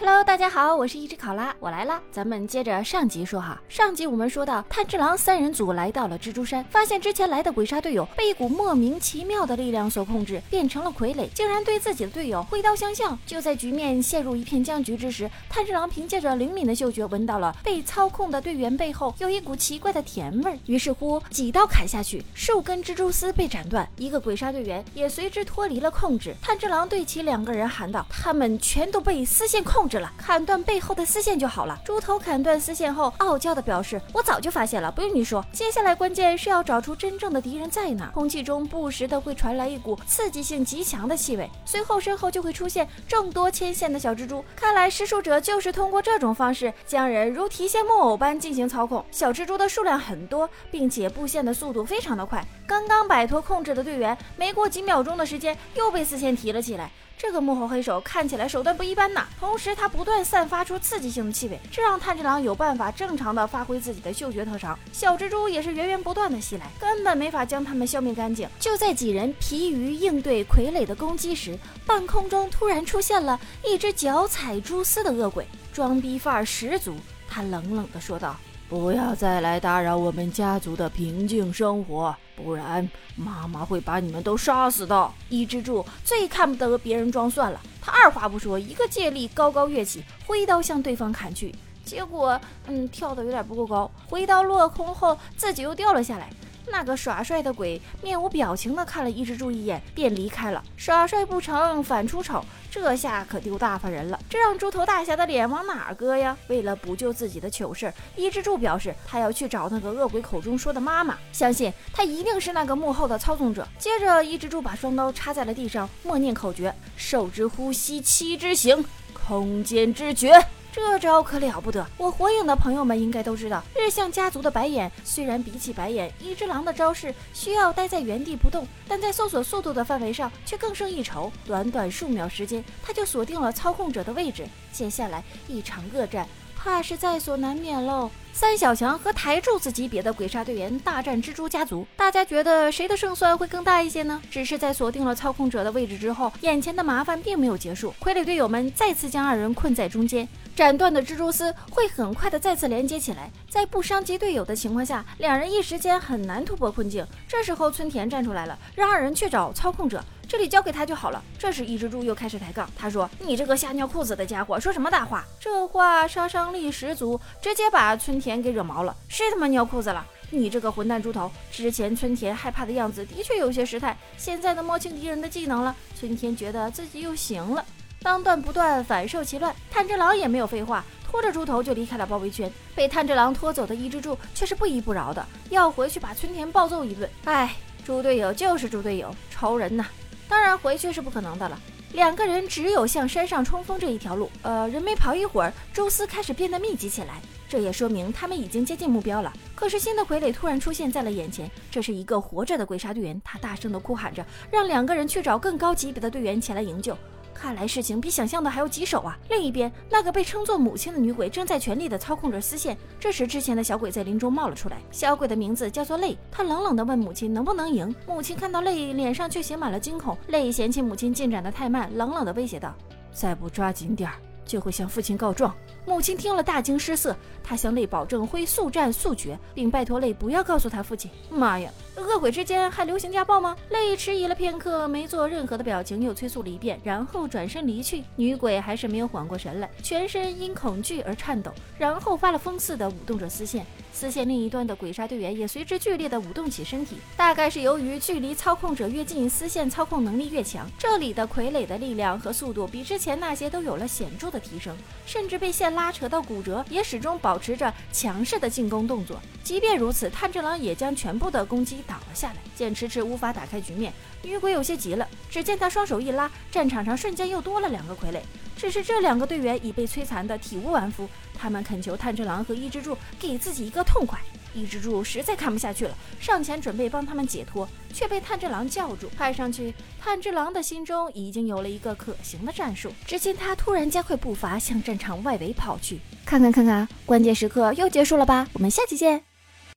Hello，大家好，我是一只考拉，我来了。咱们接着上集说哈，上集我们说到炭治郎三人组来到了蜘蛛山，发现之前来的鬼杀队友被一股莫名其妙的力量所控制，变成了傀儡，竟然对自己的队友挥刀相向。就在局面陷入一片僵局之时，炭治郎凭借着灵敏的嗅觉，闻到了被操控的队员背后有一股奇怪的甜味儿，于是乎几刀砍下去，数根蜘蛛丝被斩断，一个鬼杀队员也随之脱离了控制。炭治郎对其两个人喊道：“他们全都被丝线控。”了，砍断背后的丝线就好了。猪头砍断丝线后，傲娇的表示：“我早就发现了，不用你说。”接下来关键是要找出真正的敌人在哪。空气中不时的会传来一股刺激性极强的气味，随后身后就会出现众多牵线的小蜘蛛。看来施术者就是通过这种方式将人如提线木偶般进行操控。小蜘蛛的数量很多，并且布线的速度非常的快。刚刚摆脱控制的队员，没过几秒钟的时间又被丝线提了起来。这个幕后黑手看起来手段不一般呐，同时它不断散发出刺激性的气味，这让炭治郎有办法正常的发挥自己的嗅觉特长。小蜘蛛也是源源不断的袭来，根本没法将它们消灭干净。就在几人疲于应对傀儡的攻击时，半空中突然出现了一只脚踩蛛丝的恶鬼，装逼范儿十足。他冷冷的说道。不要再来打扰我们家族的平静生活，不然妈妈会把你们都杀死的。伊之助最看不得别人装蒜了，他二话不说，一个借力高高跃起，挥刀向对方砍去。结果，嗯，跳的有点不够高，挥刀落空后自己又掉了下来。那个耍帅的鬼面无表情地看了伊之助一眼，便离开了。耍帅不成，反出丑，这下可丢大发人了。这让猪头大侠的脸往哪儿搁呀？为了补救自己的糗事，伊之助表示他要去找那个恶鬼口中说的妈妈，相信他一定是那个幕后的操纵者。接着，伊之助把双刀插在了地上，默念口诀：兽之呼吸，七之行，空间之诀。这招可了不得！我火影的朋友们应该都知道，日向家族的白眼虽然比起白眼，一只狼的招式需要待在原地不动，但在搜索速度的范围上却更胜一筹。短短数秒时间，他就锁定了操控者的位置。接下来一场恶战，怕是在所难免喽。三小强和台柱子级别的鬼杀队员大战蜘蛛家族，大家觉得谁的胜算会更大一些呢？只是在锁定了操控者的位置之后，眼前的麻烦并没有结束，傀儡队友们再次将二人困在中间。斩断的蜘蛛丝会很快的再次连接起来，在不伤及队友的情况下，两人一时间很难突破困境。这时候村田站出来了，让二人去找操控者，这里交给他就好了。这时一只猪又开始抬杠，他说：“你这个吓尿裤子的家伙，说什么大话？”这话杀伤力十足，直接把村田给惹毛了。谁他妈尿裤子了？你这个混蛋猪头！之前村田害怕的样子的确有些失态，现在能摸清敌人的技能了，村田觉得自己又行了。当断不断，反受其乱。炭治郎也没有废话，拖着猪头就离开了包围圈。被炭治郎拖走的伊之助却是不依不饶的，要回去把村田暴揍一顿。哎，猪队友就是猪队友，仇人呐！当然回去是不可能的了。两个人只有向山上冲锋这一条路。呃，人没跑一会儿，蛛丝开始变得密集起来，这也说明他们已经接近目标了。可是新的傀儡突然出现在了眼前，这是一个活着的鬼杀队员，他大声的哭喊着，让两个人去找更高级别的队员前来营救。看来事情比想象的还要棘手啊！另一边，那个被称作母亲的女鬼正在全力的操控着丝线。这时，之前的小鬼在林中冒了出来，小鬼的名字叫做泪。他冷冷地问母亲能不能赢。母亲看到泪，脸上却写满了惊恐。泪嫌弃母亲进展的太慢，冷冷地威胁道：“再不抓紧点儿。”就会向父亲告状。母亲听了大惊失色，她向泪保证会速战速决，并拜托泪不要告诉他父亲。妈呀，恶鬼之间还流行家暴吗？泪迟疑了片刻，没做任何的表情，又催促了一遍，然后转身离去。女鬼还是没有缓过神来，全身因恐惧而颤抖，然后发了疯似的舞动着丝线。丝线另一端的鬼杀队员也随之剧烈的舞动起身体，大概是由于距离操控者越近，丝线操控能力越强。这里的傀儡的力量和速度比之前那些都有了显著的提升，甚至被线拉扯到骨折，也始终保持着强势的进攻动作。即便如此，炭治郎也将全部的攻击挡了下来。见迟迟无法打开局面，女鬼有些急了。只见他双手一拉，战场上瞬间又多了两个傀儡。只是这两个队员已被摧残的体无完肤，他们恳求炭治郎和伊之助给自己一个痛快。抑制住实在看不下去了，上前准备帮他们解脱，却被炭治郎叫住。看上去，炭治郎的心中已经有了一个可行的战术。只见他突然加快步伐，向战场外围跑去。看看看看，关键时刻又结束了吧？我们下期见。